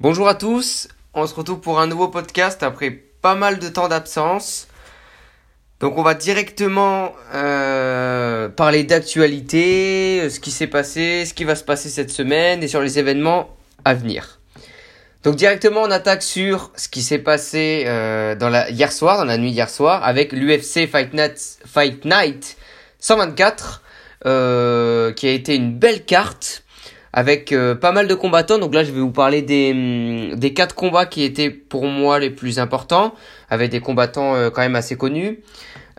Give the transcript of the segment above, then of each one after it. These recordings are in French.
Bonjour à tous, on se retrouve pour un nouveau podcast après pas mal de temps d'absence. Donc on va directement euh, parler d'actualité, euh, ce qui s'est passé, ce qui va se passer cette semaine et sur les événements à venir. Donc directement on attaque sur ce qui s'est passé euh, dans la hier soir, dans la nuit hier soir, avec l'UFC Fight Night, Fight Night 124, euh, qui a été une belle carte avec euh, pas mal de combattants. Donc là, je vais vous parler des, hum, des quatre combats qui étaient pour moi les plus importants, avec des combattants euh, quand même assez connus.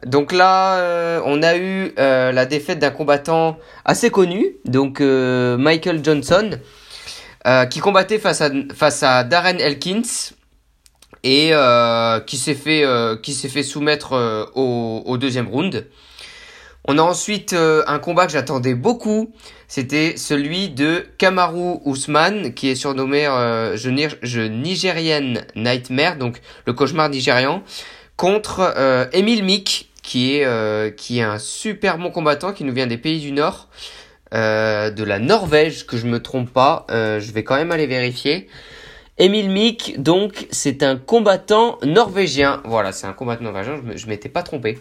Donc là, euh, on a eu la défaite d'un combattant assez connu, donc Michael Johnson, qui combattait face à, face à Darren Elkins et qui s'est fait, qui s'est fait soumettre au, au deuxième round. On a ensuite euh, un combat que j'attendais beaucoup. C'était celui de Kamaru Usman, qui est surnommé euh, je, Nigérian Nightmare, donc le cauchemar nigérian, contre euh, Emile Mick, qui est, euh, qui est un super bon combattant, qui nous vient des pays du Nord, de la Norvège, que je me trompe pas. je vais quand même aller vérifier. Emile Mick, donc, c'est un combattant norvégien. Voilà, c'est un combattant norvégien, je, je m'étais pas trompé.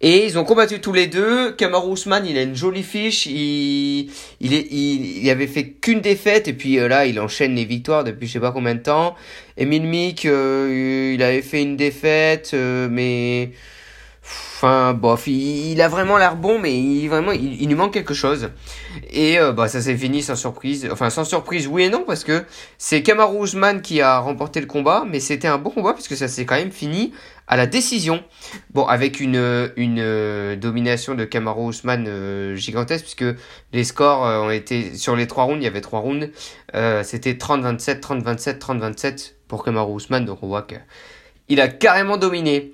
Et ils ont combattu tous les deux. Kamaru Usman, il a une jolie fiche. Il, il, est, il, il avait fait qu'une défaite et puis euh, là, il enchaîne les victoires depuis je sais pas combien de temps. Emile Mick, euh, il avait fait une défaite, euh, mais Enfin, bof, il, a vraiment l'air bon, mais il, vraiment, il, il, lui manque quelque chose. Et euh, bah, ça s'est fini sans surprise. Enfin, sans surprise, oui et non, parce que c'est Kamaru Usman qui a remporté le combat, mais c'était un bon combat, puisque ça s'est quand même fini à la décision. Bon, avec une, une euh, domination de Kamaru Usman euh, gigantesque, puisque les scores ont été, sur les trois rounds, il y avait trois rounds, c'était 30-27, 30-27, 30-27 pour Kamaru Usman, donc on voit que il a carrément dominé.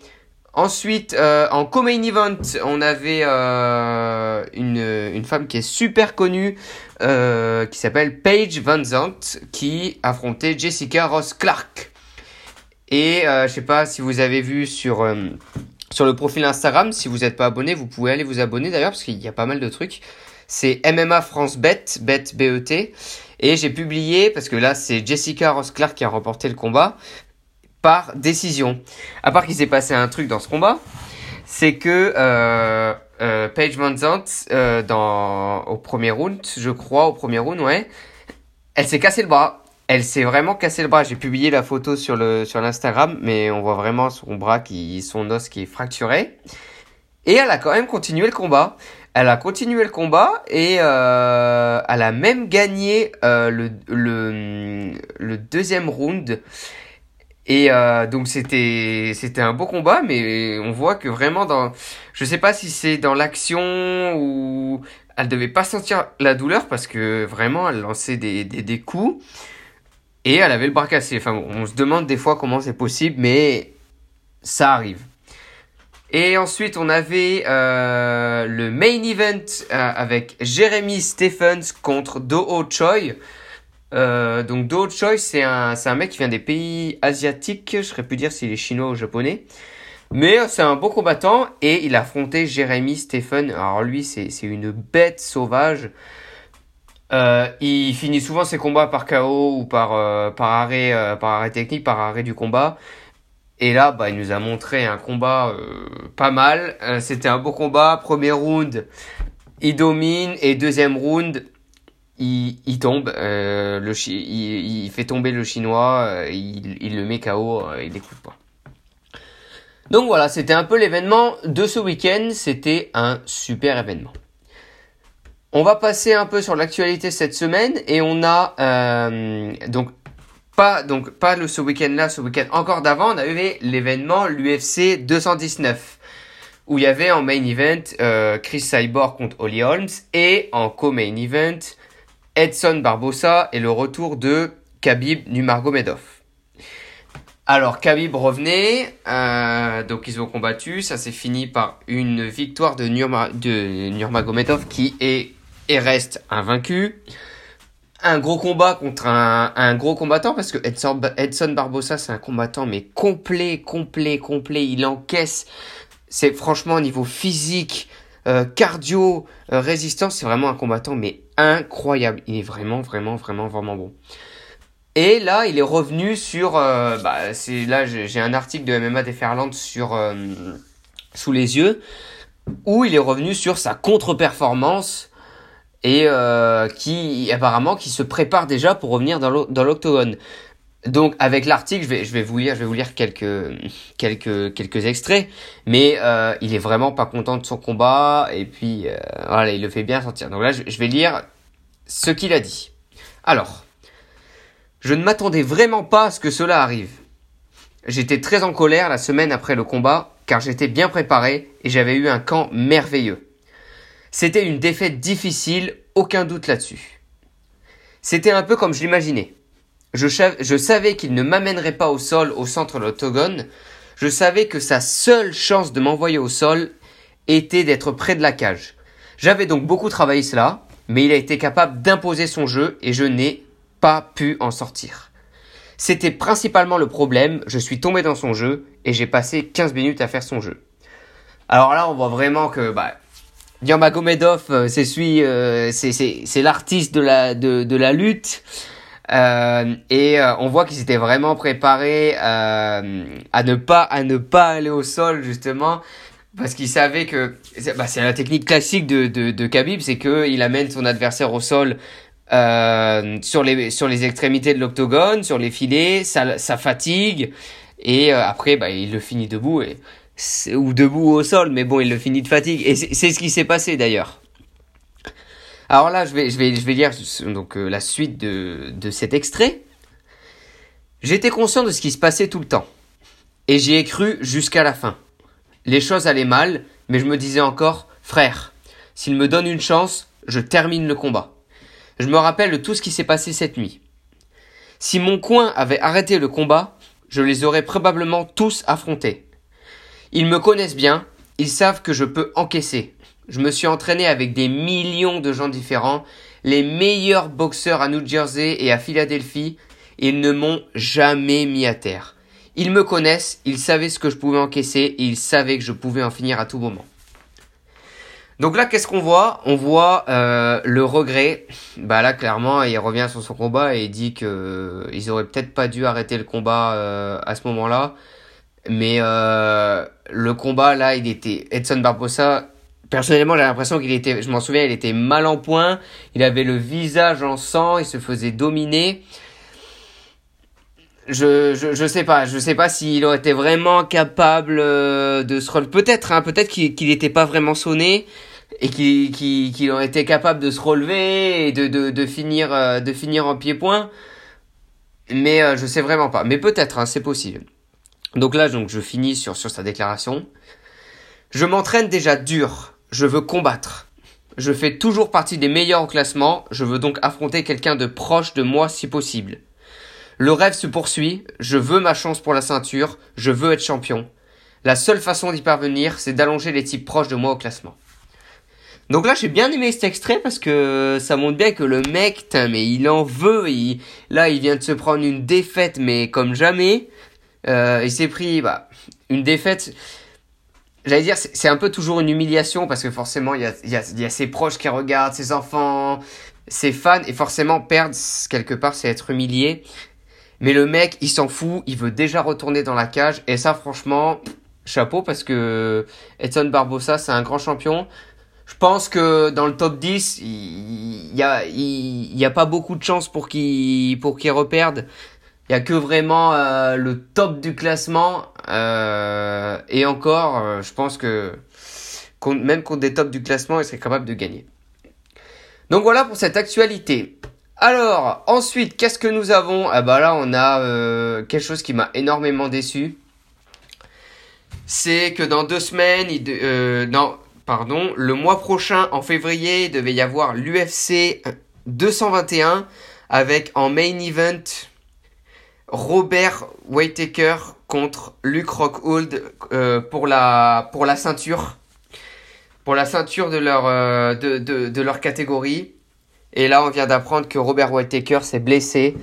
Ensuite, euh, en co-main event, on avait euh, une, une femme qui est super connue, euh, qui s'appelle Paige Van Zandt, qui affrontait Jessica Ross Clark. Et je sais pas si vous avez vu sur sur le profil Instagram, si vous n'êtes pas abonné, vous pouvez aller vous abonner d'ailleurs parce qu'il y a pas mal de trucs. C'est MMA France Bet, Bet B-E-T. Et j'ai publié, parce que là c'est Jessica Ross Clark qui a remporté le combat, par décision. À part qu'il s'est passé un truc dans ce combat, c'est que euh, euh, Paige Manzant, euh, dans au premier round, je crois au premier round, ouais, elle s'est cassé le bras. Elle s'est vraiment cassé le bras. J'ai publié la photo sur le sur l'Instagram, mais on voit vraiment son bras qui, son os qui est fracturé. Et elle a quand même continué le combat. Elle a continué le combat et euh, elle a même gagné euh, le, le, le deuxième round. Et euh, donc c'était c'était un beau combat, mais on voit que vraiment dans, je sais pas si c'est dans l'action ou elle devait pas sentir la douleur parce que vraiment elle lançait des des, des coups et elle avait le bras cassé. Enfin on se demande des fois comment c'est possible, mais ça arrive. Et ensuite on avait euh, le main event euh, avec Jeremy Stephens contre Do Choi. Euh, donc Do Choi, c'est un, c'est un mec qui vient des pays asiatiques, je serais plus dire s'il est chinois ou japonais. Mais euh, c'est un beau combattant et il a affronté Jeremy Stephen. Alors lui, c'est, c'est une bête sauvage. Euh, il finit souvent ses combats par KO ou par, euh, par, arrêt, euh, par arrêt technique, par arrêt du combat. Et là, bah, il nous a montré un combat pas mal. c'était un beau combat. Premier round, il domine. Et deuxième round, il, il tombe, euh, le il, fait tomber le chinois, euh, il, il, le met KO, euh, il écoute pas. Donc voilà, c'était un peu l'événement de ce week-end, c'était un super événement. On va passer un peu sur l'actualité cette semaine et on a euh, donc pas donc pas le ce week-end-là, ce week-end encore d'avant, on avait l'événement l'UFC 219 où il y avait en main event euh, Chris Cyborg contre Holly Holmes et en co-main event Edson Barbosa et le retour de Khabib Nurmagomedov. Alors Khabib revenait, euh, donc ils ont combattu, ça s'est fini par une victoire de, Nurma, de Nurmagomedov qui est et reste invaincu. Un gros combat contre un, un gros combattant parce que Edson, Edson Barbosa c'est un combattant mais complet, complet, complet. Il encaisse. C'est franchement au niveau physique, euh, cardio, euh, résistance, c'est vraiment un combattant mais incroyable. Il est vraiment, vraiment, vraiment, vraiment bon. Et là, il est revenu sur. bah, c'est là, j'ai un article de MMA Déferlante sur sous les yeux où il est revenu sur sa contre-performance et qui apparemment qui se prépare déjà pour revenir dans l'octogone. Donc avec l'article, je vais, je vais vous lire, je vais vous lire quelques quelques quelques extraits, mais euh, il est vraiment pas content de son combat et puis euh, voilà, il le fait bien sortir. Donc là, je, je vais lire ce qu'il a dit. Alors, je ne m'attendais vraiment pas à ce que cela arrive. J'étais très en colère la semaine après le combat car j'étais bien préparé et j'avais eu un camp merveilleux. C'était une défaite difficile, aucun doute là-dessus. C'était un peu comme je l'imaginais. Je, savais qu'il ne m'amènerait pas au sol au centre de l'octogone. Je savais que sa seule chance de m'envoyer au sol était d'être près de la cage. J'avais donc beaucoup travaillé cela, mais il a été capable d'imposer son jeu et je n'ai pas pu en sortir. C'était principalement le problème, je suis tombé dans son jeu et j'ai passé 15 minutes à faire son jeu. Alors là, on voit vraiment que bah, Diamagomedov, euh, c'est euh, c'est l'artiste de la, de, de la lutte. Euh, et euh, on voit qu'ils étaient vraiment préparés euh, à ne pas à ne pas aller au sol justement parce qu'ils savaient que bah, c'est la technique classique de de, de Khabib, c'est que il amène son adversaire au sol euh, sur les sur les extrémités de l'octogone, sur les filets, ça ça fatigue et après bah il le finit debout et ou debout au sol, mais bon il le finit de fatigue et c'est ce qui s'est passé d'ailleurs. Alors là, je vais, je lire donc, euh, la suite de, de cet extrait. J'étais conscient de ce qui se passait tout le temps. Et j'y ai cru jusqu'à la fin. Les choses allaient mal, mais je me disais encore, frère, s'il me donne une chance, je termine le combat. Je me rappelle de tout ce qui s'est passé cette nuit. Si mon coin avait arrêté le combat, je les aurais probablement tous affrontés. Ils me connaissent bien, ils savent que je peux encaisser, je me suis entraîné avec des millions de gens différents, les meilleurs boxeurs à New Jersey et à Philadelphie, et ils ne m'ont jamais mis à terre. Ils me connaissent, ils savaient ce que je pouvais encaisser, et ils savaient que je pouvais en finir à tout moment. Donc là, qu'est-ce qu'on voit? On voit euh, le regret. Bah là, clairement, il revient sur son combat et il dit que euh, ils auraient peut-être pas dû arrêter le combat euh, à ce moment-là. Mais le combat là, il était Edson Barbosa Personnellement, j'ai l'impression qu'il était, je m'en souviens, il était mal en point. Il avait le visage en sang, il se faisait dominer. Je, je, je sais pas, je sais pas s'il aurait été vraiment capable euh, de se relever. Peut-être, hein, peut-être qu'il qu'il n'était pas vraiment sonné et qu'il qu'il aurait été capable de se relever et de, de, de finir, euh, de finir en pied-point. Mais euh, je sais vraiment pas. Mais peut-être, hein, c'est possible. Donc là, donc je finis sur sur sa déclaration. Je m'entraîne déjà dur je veux combattre. Je fais toujours partie des meilleurs au classement, je veux donc affronter quelqu'un de proche de moi si possible. Le rêve se poursuit, je veux ma chance pour la ceinture, je veux être champion. La seule façon d'y parvenir, c'est d'allonger les types proches de moi au classement. Donc là, j'ai bien aimé cet extrait parce que ça montre bien que le mec, mais il en veut. Là, il vient de se prendre une défaite, mais comme jamais. Euh, il s'est pris bah, une défaite j'allais dire, c'est un peu toujours une humiliation parce que forcément, il y a, y, a, y a, ses proches qui regardent, ses enfants, ses fans, et forcément, perdre quelque part, c'est être humilié. Mais le mec, il s'en fout, il veut déjà retourner dans la cage, et ça, franchement, chapeau parce que Edson Barbosa, c'est un grand champion. Je pense que dans le top 10, il y a, il, y a pas beaucoup de chances pour qu'il pour reperde. Il y a que vraiment euh, le top du classement. Euh, et encore, euh, je pense que même contre des tops du classement, il serait capable de gagner. Donc voilà pour cette actualité. Alors, ensuite, qu'est-ce que nous avons? Ah bah là, on a quelque chose qui m'a énormément déçu. C'est que dans deux semaines, non, pardon, le mois prochain, en février, il devait y avoir l'UFC 221 avec en main event Robert Whitaker contre Luke Rockhold euh, pour la pour la ceinture. Pour la ceinture de leur euh, de, de, de, leur catégorie. Et là on vient d'apprendre que Robert Whitaker s'est blessé.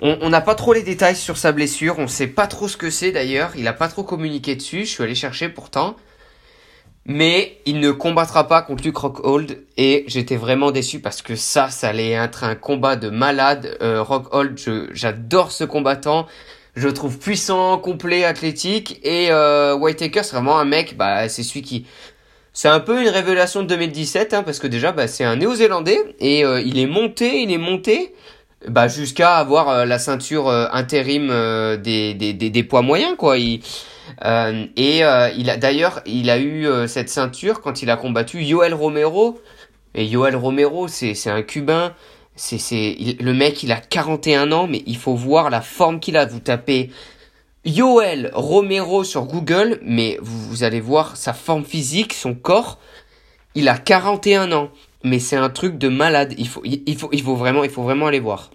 On n'a pas trop les détails sur sa blessure. On sait pas trop ce que c'est d'ailleurs. Il a pas trop communiqué dessus. Je suis allé chercher pourtant. Mais il ne combattra pas contre Luke Rockhold. Et j'étais vraiment déçu parce que ça, ça allait être un combat de malade. Euh, Rockhold, j'adore ce combattant. Je le trouve puissant, complet, athlétique. Et euh, Whitaker, c'est vraiment un mec, bah, c'est celui qui... C'est un peu une révélation de 2017, hein, parce que déjà, bah, c'est un néo-zélandais et euh, il est monté, il est monté bah, jusqu'à avoir euh, la ceinture euh, intérim des, des, des, poids moyens, quoi. Et il a d'ailleurs, il a eu cette ceinture quand il a combattu Yoel Romero. Et Yoel Romero, c'est un Cubain. C'est le mec, il a 41 ans, mais il faut voir la forme qu'il a. Vous tapez Yoel Romero sur Google, mais vous, allez voir sa forme physique, son corps. Il a 41 ans, mais c'est un truc de malade. Il faut il faut il faut vraiment il faut vraiment aller voir.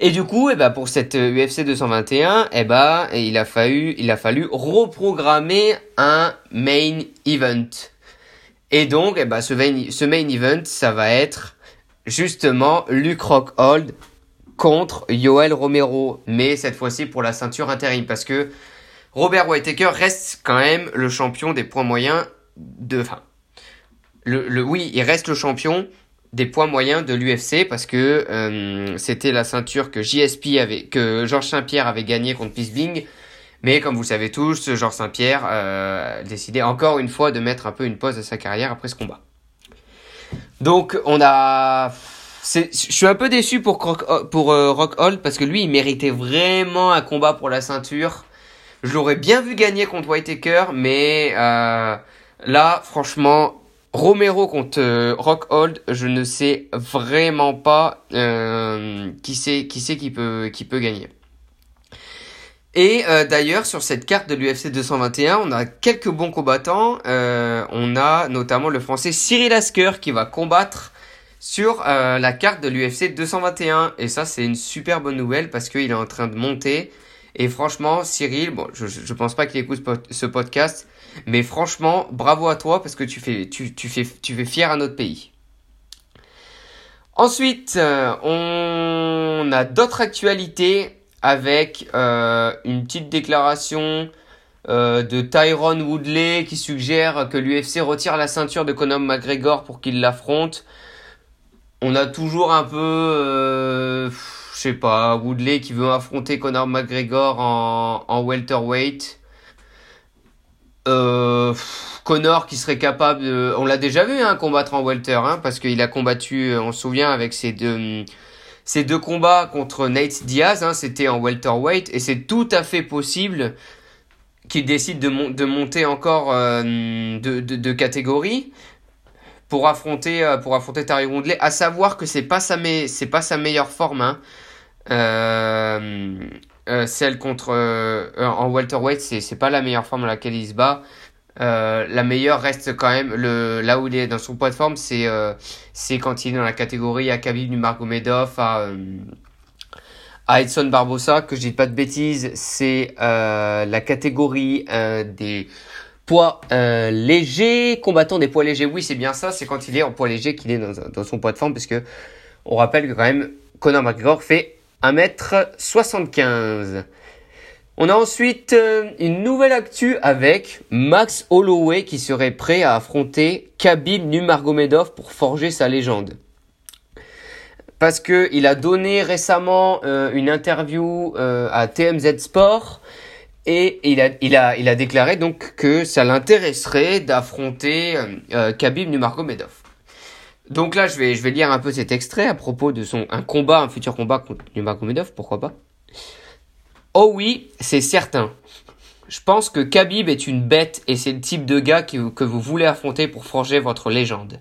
Et du coup, eh ben, pour cette UFC 221, eh ben, il a fallu, il a fallu reprogrammer un main event. Et donc, eh ben, ce main, ce main event, ça va être justement Luke Rockhold contre Yoel Romero, mais cette fois-ci pour la ceinture intérim, parce que Robert Whittaker reste quand même le champion des points moyens de, enfin, le, le, oui, il reste le champion des poids moyens de l'UFC parce que euh, c'était la ceinture que JSP avait, que Georges Saint-Pierre avait gagné contre Pisbing. Mais comme vous le savez tous, Georges Saint-Pierre euh, a décidé encore une fois de mettre un peu une pause à sa carrière après ce combat. Donc on a, je suis un peu déçu pour pour euh, Rockhold parce que lui il méritait vraiment un combat pour la ceinture. Je l'aurais bien vu gagner contre Whitaker, mais euh, là franchement Romero contre euh, Rockhold, je ne sais vraiment pas euh, qui c'est qui qui peut qui peut gagner. Et euh, d'ailleurs sur cette carte de l'UFC 221, on a quelques bons combattants. Euh, on a notamment le français Cyril Asker qui va combattre sur euh, la carte de l'UFC 221 et ça c'est une super bonne nouvelle parce qu'il est en train de monter. Et franchement, Cyril, bon, je, je pense pas qu'il écoute ce podcast, mais franchement, bravo à toi parce que tu fais, tu, tu fais, tu fais fier à notre pays. Ensuite, euh, on a d'autres actualités avec euh, une petite déclaration euh, de Tyron Woodley qui suggère que l'UFC retire la ceinture de Conor McGregor pour qu'il l'affronte. On a toujours un peu, euh, je sais pas, Woodley qui veut affronter Conor McGregor en, en welterweight. Euh, Connor qui serait capable de... On l'a déjà vu hein, combattre en welter, hein, parce qu'il a combattu, on se souvient, avec ses deux, ses deux combats contre Nate Diaz, hein, c'était en welterweight, et c'est tout à fait possible qu'il décide de, mon de, monter encore euh, de, catégorie pour affronter euh, pour affronter Tari Woodley à savoir que c'est pas sa pas sa meilleure forme hein. euh, euh, celle contre en welterweight, c'est c'est pas la meilleure forme dans laquelle il se bat. Euh, la meilleure reste quand même le là où il est dans son poids de forme, c'est euh, c'est quand il est dans la catégorie à Khabib Nurmagomedov à à Edson Barbosa que je dis pas de bêtises, c'est la catégorie des poids légers, combattant des poids légers. Oui, c'est bien ça, c'est quand il est en poids léger qu'il est dans, dans son poids de forme parce que on rappelle que quand même Conor McGregor fait 1m75. On a ensuite euh, une nouvelle actu avec Max Holloway qui serait prêt à affronter Khabib Nurmagomedov pour forger sa légende. Parce que il a donné récemment euh, une interview euh, à TMZ Sport et il a, déclaré donc que ça l'intéresserait d'affronter Khabib Nurmagomedov. Donc là, je vais, lire un peu cet extrait à propos de son combat, un futur combat contre Nurmagomedov, pourquoi pas. Oh oui, c'est certain. Je pense que Khabib est une bête et c'est le type de gars que, vous voulez affronter pour forger votre légende.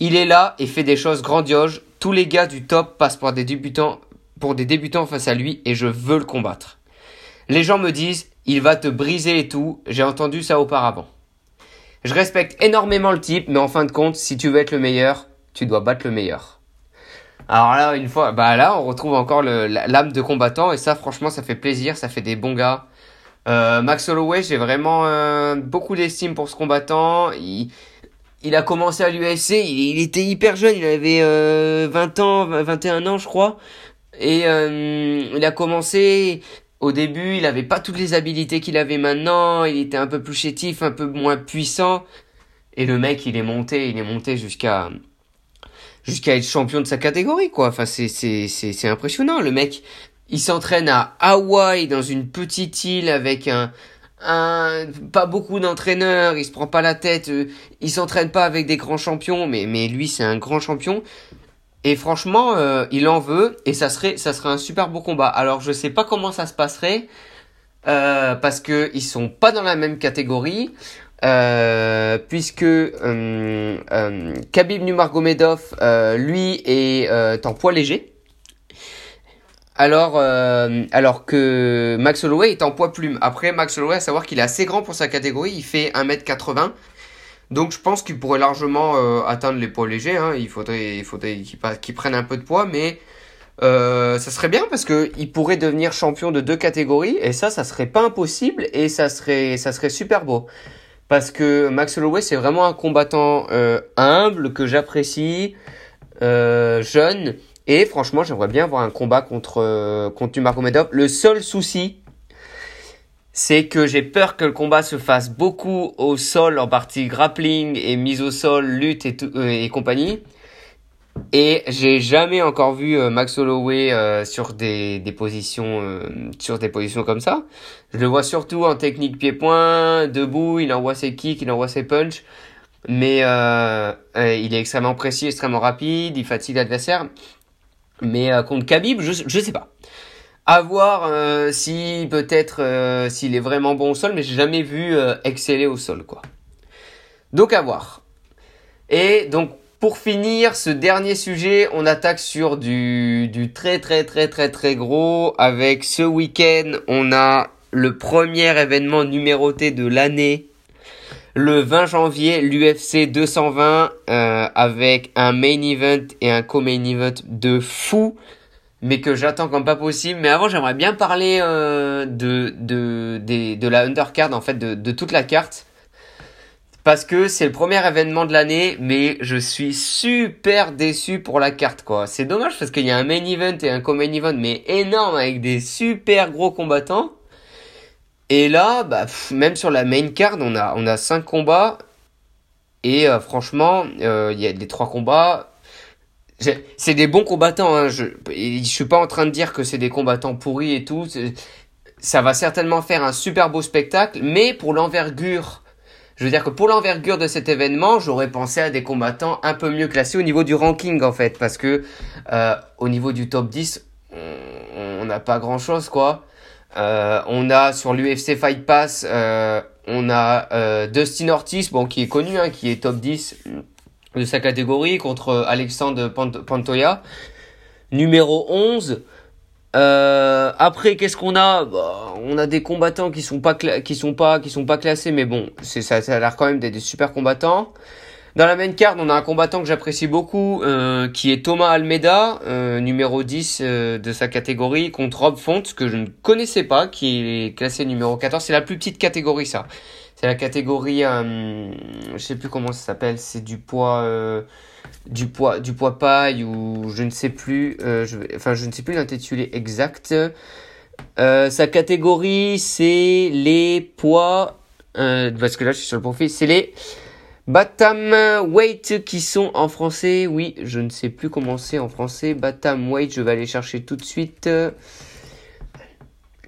Il est là et fait des choses grandioses. Tous les gars du top passent pour des débutants, pour des débutants face à lui et je veux le combattre. Les gens me disent, il va te briser et tout. J'ai entendu ça auparavant. Je respecte énormément le type, mais en fin de compte, si tu veux être le meilleur, tu dois battre le meilleur. Alors là, une fois, bah là, on retrouve encore l'âme de combattant et ça, franchement, ça fait plaisir, ça fait des bons gars. Euh, Max Holloway, j'ai vraiment euh, beaucoup d'estime pour ce combattant. Il, il a commencé à l'UFC, il, il, était hyper jeune, il avait euh, 20 ans, 21 ans, je crois. Et euh, il a commencé au début, il avait pas toutes les habilités qu'il avait maintenant, il était un peu plus chétif, un peu moins puissant. Et le mec, il est monté, il est monté jusqu'à jusqu'à être champion de sa catégorie, quoi. Enfin, c'est c'est c'est c'est impressionnant. Le mec, il s'entraîne à Hawaï dans une petite île avec un un pas beaucoup d'entraîneurs, il se prend pas la tête, euh, il s'entraîne pas avec des grands champions, mais mais lui c'est un grand champion. Et franchement, euh, il en veut et ça serait ça serait un super beau combat. Alors je sais pas comment ça se passerait euh, parce que ils sont pas dans la même catégorie. Euh, puisque euh, euh, Khabib Nurmagomedov, euh, lui, est euh, en poids léger, alors, alors que Max Holloway est en poids plume. Après, Max Holloway, à savoir qu'il est assez grand pour sa catégorie, il fait 1m80. Donc je pense qu'il pourrait largement atteindre les poids légers. Hein. Il faudrait, il faudrait qu'il qu prenne un peu de poids, mais euh, ça serait bien parce que il pourrait devenir champion de deux catégories et ça, ça serait pas impossible et ça serait, ça serait super beau parce que Max Holloway c'est vraiment un combattant euh, humble que j'apprécie, euh, jeune et franchement j'aimerais bien avoir un combat contre euh, contre Nurmagomedov. Le seul souci c'est que j'ai peur que le combat se fasse beaucoup au sol en partie grappling et mise au sol, lutte et, tout, euh, et compagnie. Et j'ai jamais encore vu euh, Max Holloway euh, sur des, des positions euh, sur des positions comme ça. Je le vois surtout en technique pied-point, debout, il envoie ses kicks, il envoie ses punches, mais il est extrêmement précis, extrêmement rapide, il fatigue l'adversaire. Mais contre Khabib, je je sais pas. À voir si peut-être s'il est vraiment bon au sol, mais j'ai jamais vu exceller au sol quoi. Donc à voir. Et donc pour finir ce dernier sujet, on attaque sur du, très très très très très gros. Avec ce week-end, on a le premier événement numéroté de l'année. Le 20 janvier, l'UFC 220 euh, avec un main event et un co-main event de fou, mais que j'attends comme pas possible. Mais avant, j'aimerais bien parler euh, de, de, la undercard, en fait, de toute la carte parce que c'est le premier événement de l'année, mais je suis super déçu pour la carte, quoi. C'est dommage parce qu'il y a un main event et un co-main event, mais énorme avec des super gros combattants. Et là, bah, même sur la main card, on a, on a cinq combats. Et euh, franchement, euh, il y a les trois combats. C'est des bons combattants. Hein. Je, je suis pas en train de dire que c'est des combattants pourris et tout. Ça va certainement faire un super beau spectacle, mais pour l'envergure je veux dire que pour l'envergure de cet événement, j'aurais pensé à des combattants un peu mieux classés au niveau du ranking en fait, parce que euh, au niveau du top 10, on n'a pas grand chose quoi. Euh, on a sur l'UFC Fight Pass, euh, on a Dustin Ortiz, bon qui est connu, hein, qui est top 10 de sa catégorie contre Alexandre Pantoya, numéro 11. Euh, après, qu'est-ce qu'on a? Bah, On a des combattants qui sont pas qui sont pas qui sont pas classés, mais bon, c'est ça, ça a l'air quand même d'être des super combattants. Dans la main card, on a un combattant que j'apprécie beaucoup, euh, qui est Thomas Almeida, euh, numéro 10 euh, de sa catégorie, contre Rob Font, que je ne connaissais pas, qui est classé numéro 14. C'est la plus petite catégorie, ça. C'est la catégorie, euh, je sais plus comment ça s'appelle, c'est du poids du poids du poids paille ou je ne sais plus euh, je, enfin je ne sais plus l'intitulé exact. Euh, sa catégorie c'est les poids euh, parce que là je suis sur le profil c'est les Batam weight qui sont en français. Oui je ne sais plus comment c'est en français. Batam weight je vais aller chercher tout de suite.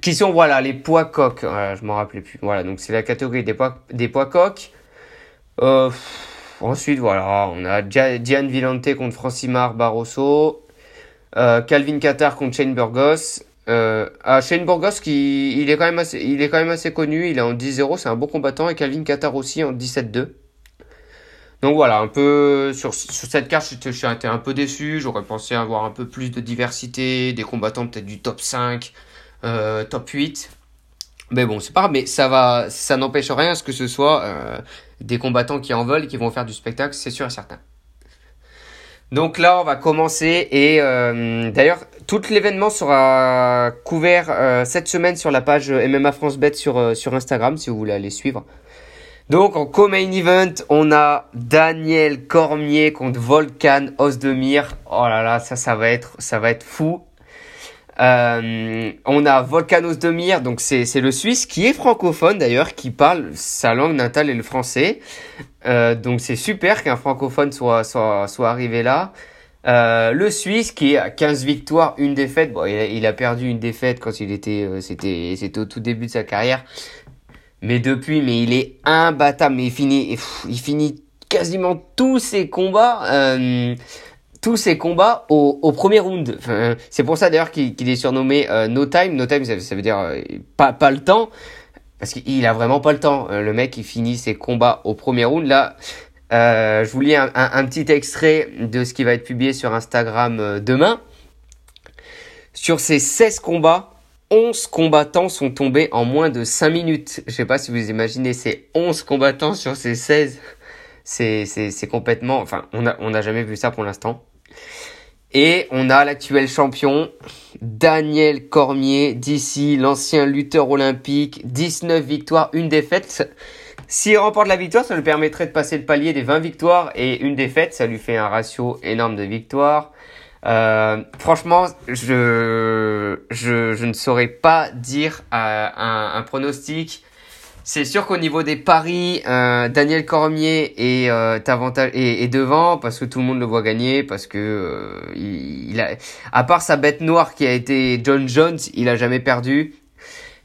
Qui sont voilà les poids coques voilà, je m'en rappelais plus. Voilà donc c'est la catégorie des poids des poids coques euh, Ensuite, voilà, on a Diane Villante contre Francimar Barroso, euh, Calvin Qatar contre Shane Burgos. Euh, ah, Shane Burgos qui il est quand même assez, il est quand même assez connu, il est en 10-0, c'est un beau combattant et Calvin Qatar aussi en 17-2. Donc voilà, un peu sur, sur cette carte, j'étais un peu déçu. J'aurais pensé avoir un peu plus de diversité, des combattants peut-être du top 5, euh, top 8. Mais bon, c'est pas grave, mais ça va, ça n'empêche rien à ce que ce soit euh, des combattants qui en veulent et qui vont faire du spectacle, c'est sûr et certain. Donc là, on va commencer et euh, d'ailleurs, tout l'événement sera couvert euh, cette semaine sur la page MMA France Bet sur, euh, sur Instagram si vous voulez aller suivre. Donc en co-main event, on a Daniel Cormier contre Volkan Osdemir. Oh là là, ça, ça va être, ça va être fou. Euh, on a Volkanos Demir, donc c'est le Suisse qui est francophone d'ailleurs, qui parle sa langue natale et le français. Euh, donc c'est super qu'un francophone soit, soit, soit arrivé là. Euh, le Suisse qui a 15 victoires, une défaite. Bon, il a, perdu une défaite quand il était, euh, c'était, c'était au tout début de sa carrière. Mais depuis, mais il est imbattable. Mais il finit, il finit quasiment tous ses combats. Euh, tous ses combats au, au premier round. Enfin, c'est pour ça d'ailleurs qu'il est surnommé euh, No Time. No Time, ça, veut dire euh, pas, pas le temps. Parce qu'il a vraiment pas le temps. Euh, le mec, il finit ses combats au premier round. Là, je vous lis un, un, petit extrait de ce qui va être publié sur Instagram demain. Sur ces 16 combats, 11 combattants sont tombés en moins de 5 minutes. Je sais pas si vous imaginez ces 11 combattants sur ces 16. C'est, c'est, c'est complètement, enfin, on n'a on a jamais vu ça pour l'instant. Et on a l'actuel champion, Daniel Cormier, d'ici, l'ancien lutteur olympique, 19 victoires, une défaite. S'il remporte la victoire, ça lui permettrait de passer le palier des 20 victoires et une défaite, ça lui fait un ratio énorme de victoires. Euh, franchement, je, ne saurais pas dire euh, un pronostic c'est sûr qu'au niveau des paris, euh, Daniel Cormier est, euh, avantage, est, devant parce que tout le monde le voit gagner, parce que euh, il, a, à part sa bête noire qui a été John Jones, il a jamais perdu.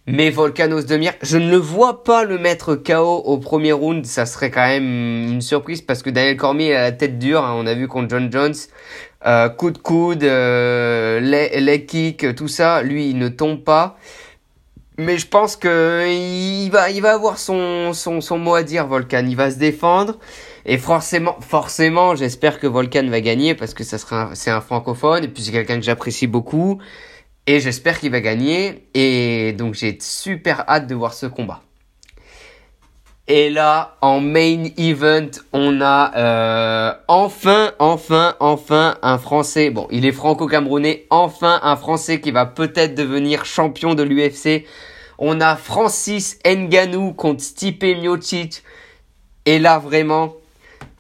Mais Volcanos Demir, je ne le vois pas le mettre KO au premier round, ça serait quand même une surprise parce que Daniel Cormier a la tête dure, hein, on a vu contre John Jones, euh, coup de coude, euh, leg kick, tout ça, lui il ne tombe pas. Mais je pense que il va, il va avoir son, son, son mot à dire, Volcan. Il va se défendre. Et forcément, forcément, j'espère que Volcan va gagner parce que ça sera, c'est un francophone et puis c'est quelqu'un que j'apprécie beaucoup. Et j'espère qu'il va gagner. Et donc j'ai super hâte de voir ce combat. Et là, en main event, on a euh, enfin, enfin, enfin un Français. Bon, il est franco-camerounais. Enfin, un Français qui va peut-être devenir champion de l'UFC. On a Francis Nganou contre Stipe Miocic. Et là, vraiment,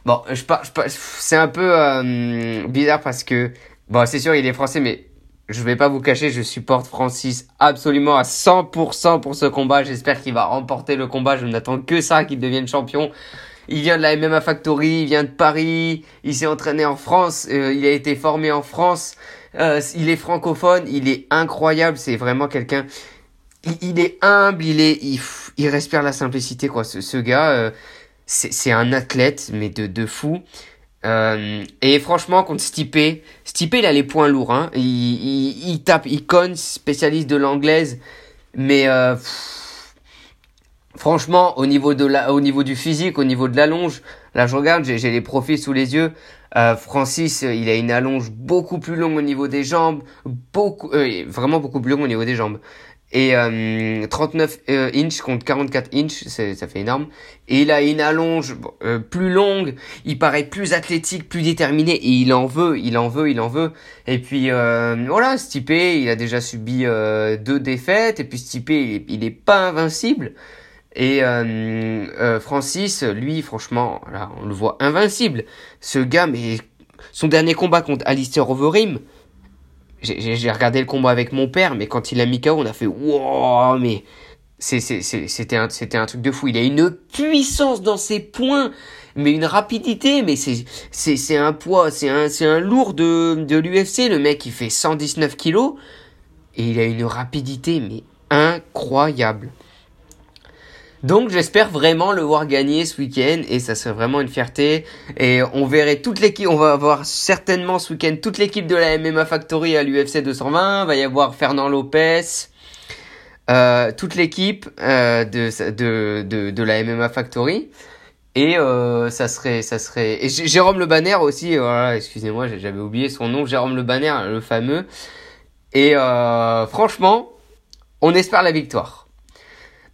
bon, je, je, c'est un peu euh, bizarre parce que, bon, c'est sûr, il est français, mais je vais pas vous cacher, je supporte Francis absolument à 100% pour ce combat. J'espère qu'il va remporter le combat. Je n'attends que ça, qu'il devienne champion. Il vient de la MMA Factory, il vient de Paris, il s'est entraîné en France, euh, il a été formé en France, euh, il est francophone, il est incroyable, c'est vraiment quelqu'un, il, est humble, il est, il, respire la simplicité quoi. Ce, ce gars, euh, c'est un athlète mais de de fou. Euh, et franchement, contre Stipe, Stipe, il a les points lourds. Hein. Il, il, il tape, il conne, spécialiste de l'anglaise. Mais euh, franchement, au niveau, de la, au niveau du physique, au niveau de l'allonge, là je regarde, j'ai les profils sous les yeux. Euh, Francis, il a une allonge beaucoup plus longue au niveau des jambes, beaucoup, euh, vraiment beaucoup plus longue au niveau des jambes. Et euh, 39 euh, inches contre 44 inches, ça fait énorme. Et il a une allonge euh, plus longue, il paraît plus athlétique, plus déterminé, et il en veut, il en veut, il en veut. Et puis euh, voilà, Stipe, il a déjà subi deux défaites, et puis Stipe, il, il est pas invincible. Et Francis, lui, franchement, là, on le voit invincible. Ce gars, mais son dernier combat contre Alistair Overeem, j'ai regardé le combat avec mon père, mais quand il a mis KO, on a fait wow, mais c'était un, un truc de fou. Il a une puissance dans ses points, mais une rapidité, mais c'est, un poids, c'est un, un lourd de, de l'UFC. Le mec, il fait 119 kilos et il a une rapidité, mais incroyable. Donc j'espère vraiment le voir gagner ce week-end et ça serait vraiment une fierté. Et on verrait toute l'équipe, on va avoir certainement ce week-end toute l'équipe de la MMA Factory à l'UFC 220. Il va y avoir Fernand Lopez, euh, toute l'équipe euh, de, de, de, la MMA Factory. Et euh, ça serait, ça serait. Jérôme Le Banner aussi. Voilà, excusez-moi, j'avais oublié son nom. Jérôme Le Banner, le fameux. Et euh, franchement, on espère la victoire.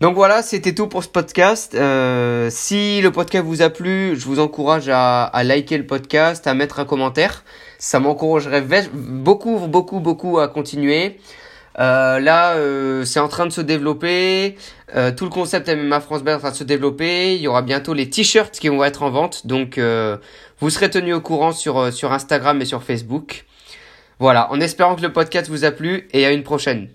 Donc voilà, c'était tout pour ce podcast. Euh, si le podcast vous a plu, je vous encourage à, à liker le podcast, à mettre un commentaire. Ça m'encouragerait beaucoup, beaucoup, beaucoup à continuer. Euh, là, euh, c'est en train de se développer. Tout le concept MMA France Bell est en train de se développer. Il y aura bientôt les t-shirts qui vont être en vente. Donc, vous serez tenu au courant sur, sur Instagram et sur Facebook. Voilà, en espérant que le podcast vous a plu et à une prochaine.